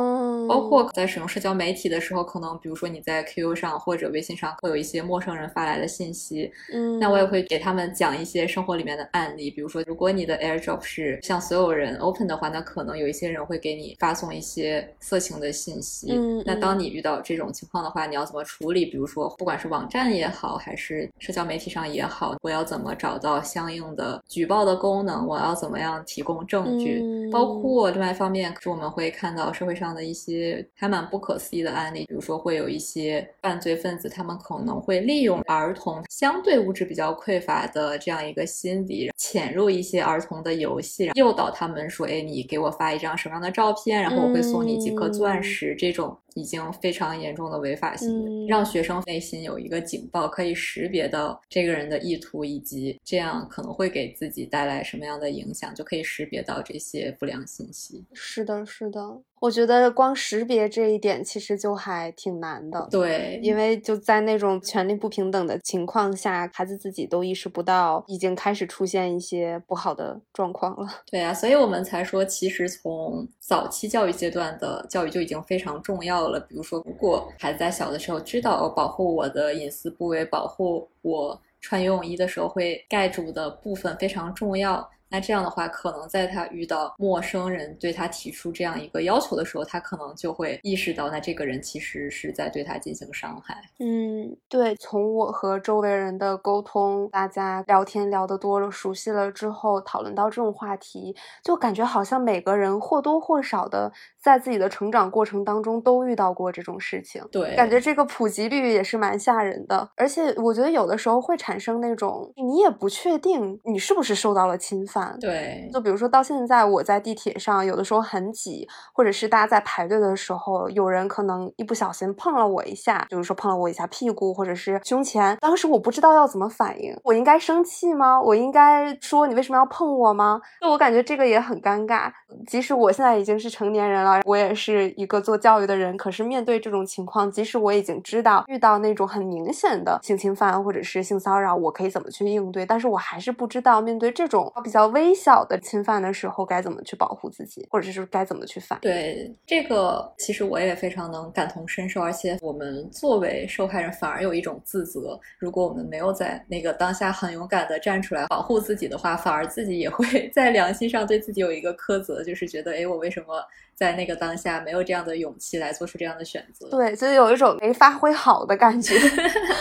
包括在使用社交媒体的时候，可能比如说你在 QQ 上或者微信上会有一些陌生人发来的信息，嗯，那我也会给他们讲一些生活里面的案例，比如说如果你的 AirDrop 是向所有人 open 的话，那可能有一些人会给你发送一些色情的信息，嗯，那当你遇到这种情况的话，你要怎么处理？比如说不管是网站也好，还是社交媒体上也好，我要怎么找到相应的举报的功能？我要怎么样提供证据？嗯包括另外一方。方面，是我们会看到社会上的一些还蛮不可思议的案例，比如说会有一些犯罪分子，他们可能会利用儿童相对物质比较匮乏的这样一个心理，潜入一些儿童的游戏，诱导他们说：“哎，你给我发一张什么样的照片，然后我会送你几颗钻石。”这种。已经非常严重的违法行为，让学生内心有一个警报，可以识别到这个人的意图，以及这样可能会给自己带来什么样的影响，就可以识别到这些不良信息。是的，是的。我觉得光识别这一点其实就还挺难的，对，因为就在那种权力不平等的情况下，孩子自己都意识不到已经开始出现一些不好的状况了。对啊，所以我们才说，其实从早期教育阶段的教育就已经非常重要了。比如说，如果孩子在小的时候知道保护我的隐私部位，保护我穿游泳衣的时候会盖住的部分非常重要。那这样的话，可能在他遇到陌生人对他提出这样一个要求的时候，他可能就会意识到，那这个人其实是在对他进行伤害。嗯，对。从我和周围人的沟通，大家聊天聊得多了、熟悉了之后，讨论到这种话题，就感觉好像每个人或多或少的在自己的成长过程当中都遇到过这种事情。对，感觉这个普及率也是蛮吓人的。而且我觉得有的时候会产生那种你也不确定你是不是受到了侵犯。对，就比如说到现在，我在地铁上，有的时候很挤，或者是大家在排队的时候，有人可能一不小心碰了我一下，比如说碰了我一下屁股或者是胸前，当时我不知道要怎么反应，我应该生气吗？我应该说你为什么要碰我吗？就我感觉这个也很尴尬。即使我现在已经是成年人了，我也是一个做教育的人，可是面对这种情况，即使我已经知道遇到那种很明显的性侵犯或者是性骚扰，我可以怎么去应对，但是我还是不知道面对这种比较。微小的侵犯的时候该怎么去保护自己，或者是该怎么去反？对这个，其实我也非常能感同身受，而且我们作为受害人反而有一种自责。如果我们没有在那个当下很勇敢的站出来保护自己的话，反而自己也会 [laughs] 在良心上对自己有一个苛责，就是觉得，哎，我为什么？在那个当下，没有这样的勇气来做出这样的选择，对，就有一种没发挥好的感觉。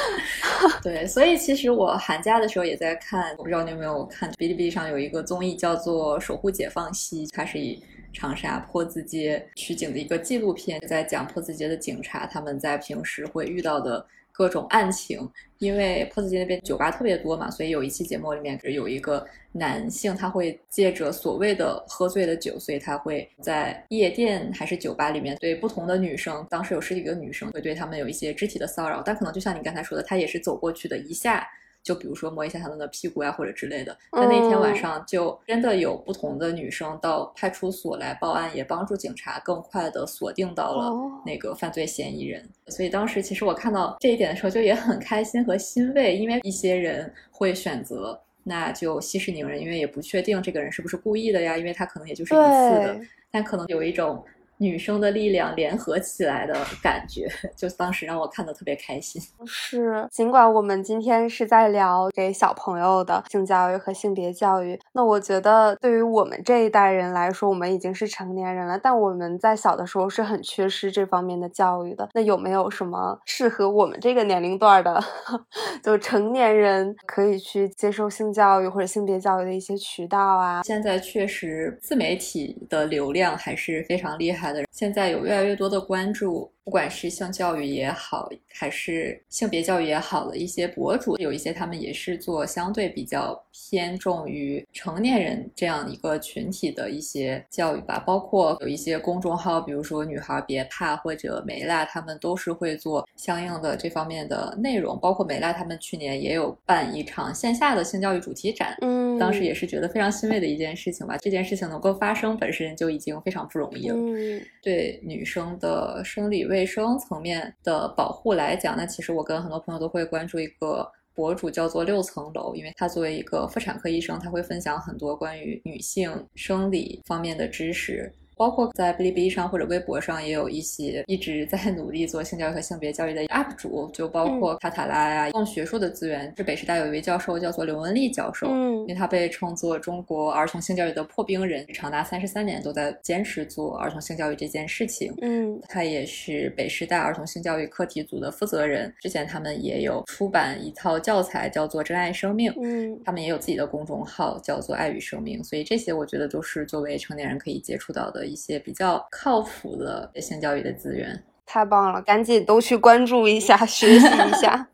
[laughs] 对，所以其实我寒假的时候也在看，我不知道你有没有看，哔哩哔哩上有一个综艺叫做《守护解放西》，它是以长沙坡子街取景的一个纪录片，在讲坡子街的警察他们在平时会遇到的。各种案情，因为坡子街那边酒吧特别多嘛，所以有一期节目里面有一个男性，他会借着所谓的喝醉的酒，所以他会在夜店还是酒吧里面对不同的女生，当时有十几个女生，会对他们有一些肢体的骚扰，但可能就像你刚才说的，他也是走过去的一下。就比如说摸一下他们的屁股呀，或者之类的。在那天晚上，就真的有不同的女生到派出所来报案，也帮助警察更快的锁定到了那个犯罪嫌疑人。所以当时其实我看到这一点的时候，就也很开心和欣慰，因为一些人会选择那就息事宁人，因为也不确定这个人是不是故意的呀，因为他可能也就是一次的，但可能有一种。女生的力量联合起来的感觉，[laughs] 就当时让我看的特别开心。是，尽管我们今天是在聊给小朋友的性教育和性别教育，那我觉得对于我们这一代人来说，我们已经是成年人了，但我们在小的时候是很缺失这方面的教育的。那有没有什么适合我们这个年龄段的，[laughs] 就成年人可以去接受性教育或者性别教育的一些渠道啊？现在确实自媒体的流量还是非常厉害。现在有越来越多的关注不管是性教育也好，还是性别教育也好的一些博主，有一些他们也是做相对比较偏重于成年人这样一个群体的一些教育吧。包括有一些公众号，比如说“女孩别怕”或者“梅拉”，他们都是会做相应的这方面的内容。包括梅拉他们去年也有办一场线下的性教育主题展，嗯，当时也是觉得非常欣慰的一件事情吧。这件事情能够发生本身就已经非常不容易了。嗯，对女生的生理卫卫生层面的保护来讲，那其实我跟很多朋友都会关注一个博主，叫做六层楼，因为他作为一个妇产科医生，他会分享很多关于女性生理方面的知识。包括在哔哩哔哩上或者微博上，也有一些一直在 [laughs] 努力做性教育和性别教育的 UP 主，就包括卡塔拉呀。用学术的资源，是北师大有一位教授叫做刘文丽教授，嗯因为他被称作中国儿童性教育的破冰人，长达三十三年都在坚持做儿童性教育这件事情。嗯他也是北师大儿童性教育课题组的负责人，之前他们也有出版一套教材，叫做《真爱生命》。嗯他们也有自己的公众号，叫做“爱与生命”，所以这些我觉得都是作为成年人可以接触到的一些比较靠谱的性教育的资源。太棒了，赶紧都去关注一下，学习一下。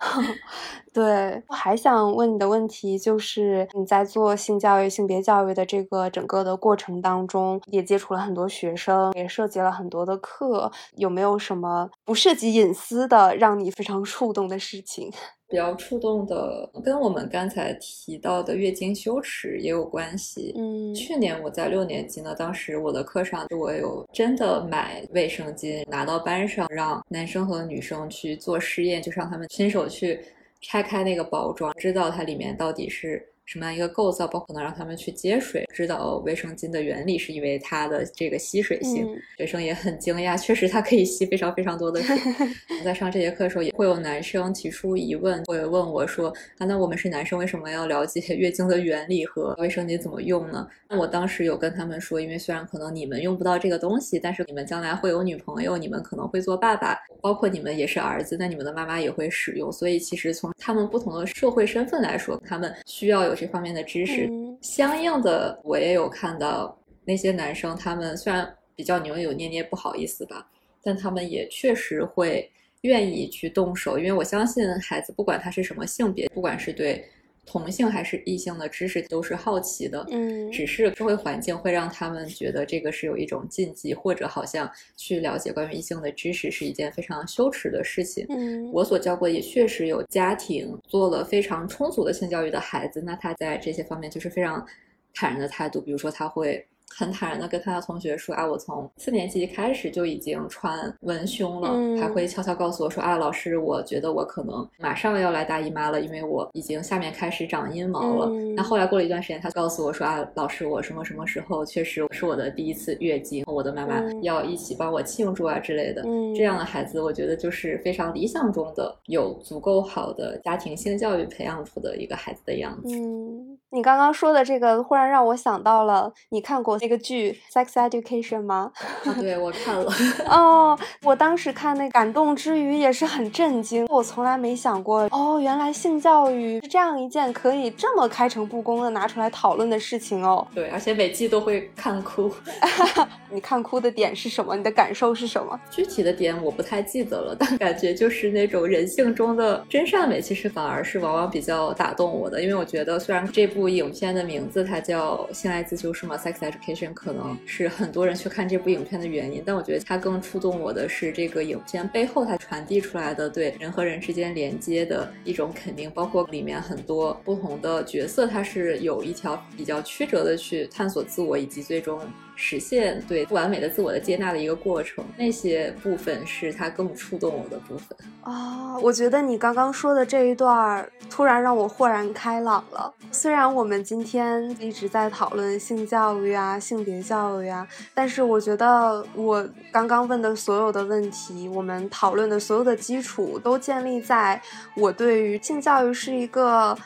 [laughs] [laughs] 对，我还想问你的问题就是，你在做性教育、性别教育的这个整个的过程当中，也接触了很多学生，也涉及了很多的课，有没有什么不涉及隐私的让你非常触动的事情？比较触动的，跟我们刚才提到的月经羞耻也有关系。嗯去年我在六年级呢，当时我的课上我有真的买卫生巾拿到班上，让男生和女生去做试验，就让他们亲手去拆开那个包装，知道它里面到底是什么样一个构造，包括能让他们去接水，知道卫生巾的原理是因为它的这个吸水性。嗯学生也很惊讶，确实它可以吸非常非常多的水。[laughs] 我在上这节课的时候，也会有男生提出疑问，会问我说：“啊，那我们是男生，为什么要了解月经的原理和卫生巾怎么用呢？”那我当时有跟他们说，因为虽然可能你们用不到这个东西，但是你们将来会有女朋友，你们可能会做爸爸，包括你们也是儿子，那你们的妈妈也会使用，所以其实从他们不同的社会身份来说，他们需要有这方面的知识。嗯相应的，我也有看到那些男生，他们虽然比较扭扭捏捏，不好意思吧，但他们也确实会愿意去动手，因为我相信孩子不管他是什么性别，不管是对同性还是异性的知识，都是好奇的。嗯只是社会环境会让他们觉得这个是有一种禁忌，或者好像去了解关于异性的知识是一件非常羞耻的事情。嗯我所教过也确实有家庭做了非常充足的性教育的孩子，那他在这些方面就是非常坦然的态度，比如说他会。很坦然的跟他的同学说啊，我从四年级开始就已经穿文胸了，嗯还会悄悄告诉我说啊，老师，我觉得我可能马上要来大姨妈了，因为我已经下面开始长阴毛了。嗯那后来过了一段时间，他告诉我说啊，老师，我什么什么时候确实是我的第一次月经，我的妈妈嗯要一起帮我庆祝啊之类的。嗯这样的孩子，我觉得就是非常理想中的有足够好的家庭性教育培养出的一个孩子的样子。嗯，你刚刚说的这个，忽然让我想到了，你看过那个剧《Sex Education》吗？啊，对我看了，[laughs] 哦，我当时看那感动之余也是很震惊，我从来没想过，哦，原来性教育是这样一件可以这么开诚布公的拿出来讨论的事情哦。对，而且每季都会看哭。[laughs] [laughs] 你看哭的点是什么？你的感受是什么？具体的点我不太记得了，但感觉就是那种人性中的真善美，其实反而是往往比较打动我的。因为我觉得，虽然这部影片的名字它叫《性爱自修室》嘛，Sex Education，可能是很多人去看这部影片的原因，但我觉得它更触动我的是这个影片背后它传递出来的对人和人之间连接的一种肯定，包括里面很多不同的角色，它是有一条比较曲折的去探索自我，以及最终实现对不完美的自我的接纳的一个过程。那些部分是它更触动我的部分。啊、我觉得你刚刚说的这一段儿，突然让我豁然开朗了。虽然我们今天一直在讨论性教育啊、性别教育啊，但是我觉得我刚刚问的所有的问题，我们讨论的所有的基础，都建立在我对于性教育是一个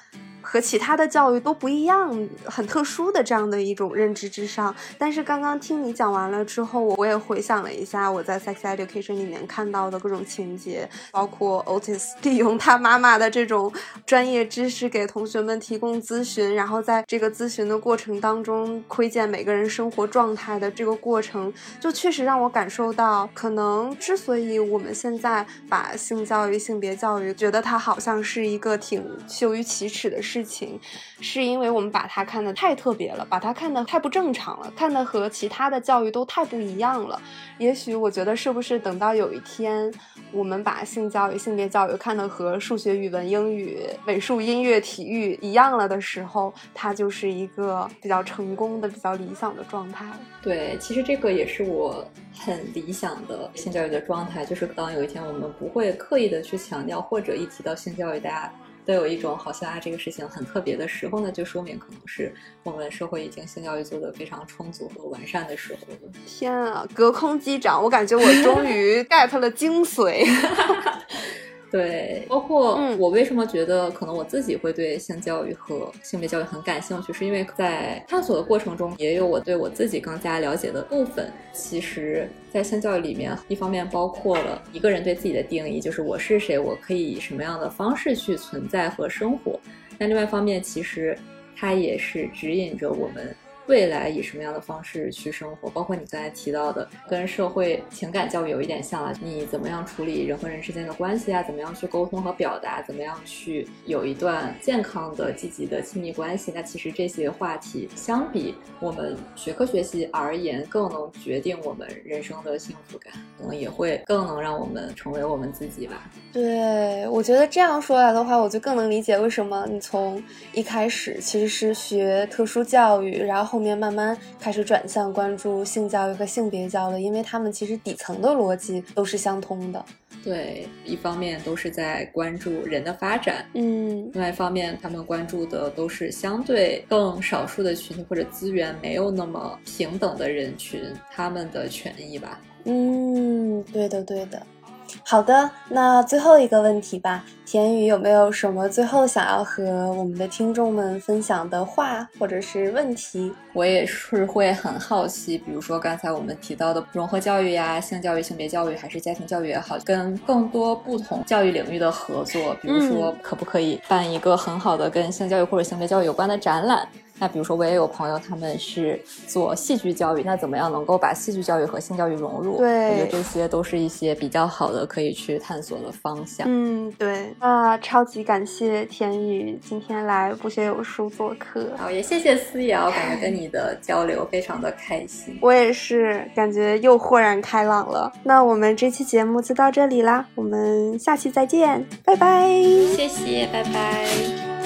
和其他的教育都不一样，很特殊的这样的一种认知之上。但是刚刚听你讲完了之后，我也回想了一下我在 sex education 里面看到的各种情节，包括 Otis 利用他妈妈的这种专业知识给同学们提供咨询，然后在这个咨询的过程当中窥见每个人生活状态的这个过程，就确实让我感受到，可能之所以我们现在把性教育、性别教育觉得它好像是一个挺羞于启齿的事事情，是因为我们把它看得太特别了，把它看得太不正常了，看得和其他的教育都太不一样了。也许我觉得，是不是等到有一天，我们把性教育、性别教育看得和数学、语文、英语、美术、音乐、体育一样了的时候，它就是一个比较成功的、比较理想的状态。对，其实这个也是我很理想的性教育的状态，就是当有一天我们不会刻意的去强调，或者一提到性教育，大家。都有一种好像啊，这个事情很特别的时候呢，就说明可能是我们社会已经性教育做得非常充足和完善的时候了。天啊，隔空击掌，我感觉我终于 [laughs] get 了精髓。[laughs] 对，包括我为什么觉得可能我自己会对性教育和性别教育很感兴趣，是因为在探索的过程中，也有我对我自己更加了解的部分。其实，在性教育里面，一方面包括了一个人对自己的定义，就是我是谁，我可以以什么样的方式去存在和生活；但另外一方面，其实它也是指引着我们。未来以什么样的方式去生活？包括你刚才提到的，跟社会情感教育有一点像啊。你怎么样处理人和人之间的关系啊？怎么样去沟通和表达？怎么样去有一段健康的、积极的亲密关系？那其实这些话题，相比我们学科学习而言，更能决定我们人生的幸福感，可能也会更能让我们成为我们自己吧。对，我觉得这样说来的话，我就更能理解为什么你从一开始其实是学特殊教育，然后。后面慢慢开始转向关注性教育和性别教育，因为他们其实底层的逻辑都是相通的。对，一方面都是在关注人的发展，嗯，另外一方面他们关注的都是相对更少数的群体或者资源没有那么平等的人群，他们的权益吧。嗯，对的，对的。好的，那最后一个问题吧，田宇有没有什么最后想要和我们的听众们分享的话或者是问题？我也是会很好奇，比如说刚才我们提到的融合教育呀、性教育、性别教育还是家庭教育也好，跟更多不同教育领域的合作，比如说可不可以办一个很好的跟性教育或者性别教育有关的展览？那比如说，我也有朋友，他们是做戏剧教育，那怎么样能够把戏剧教育和性教育融入？对，我觉得这些都是一些比较好的可以去探索的方向。嗯，对。那超级感谢田宇今天来不学有书做客。好，也谢谢思瑶，感觉跟你的交流非常的开心。我也是，感觉又豁然开朗了。那我们这期节目就到这里啦，我们下期再见，拜拜。谢谢，拜拜。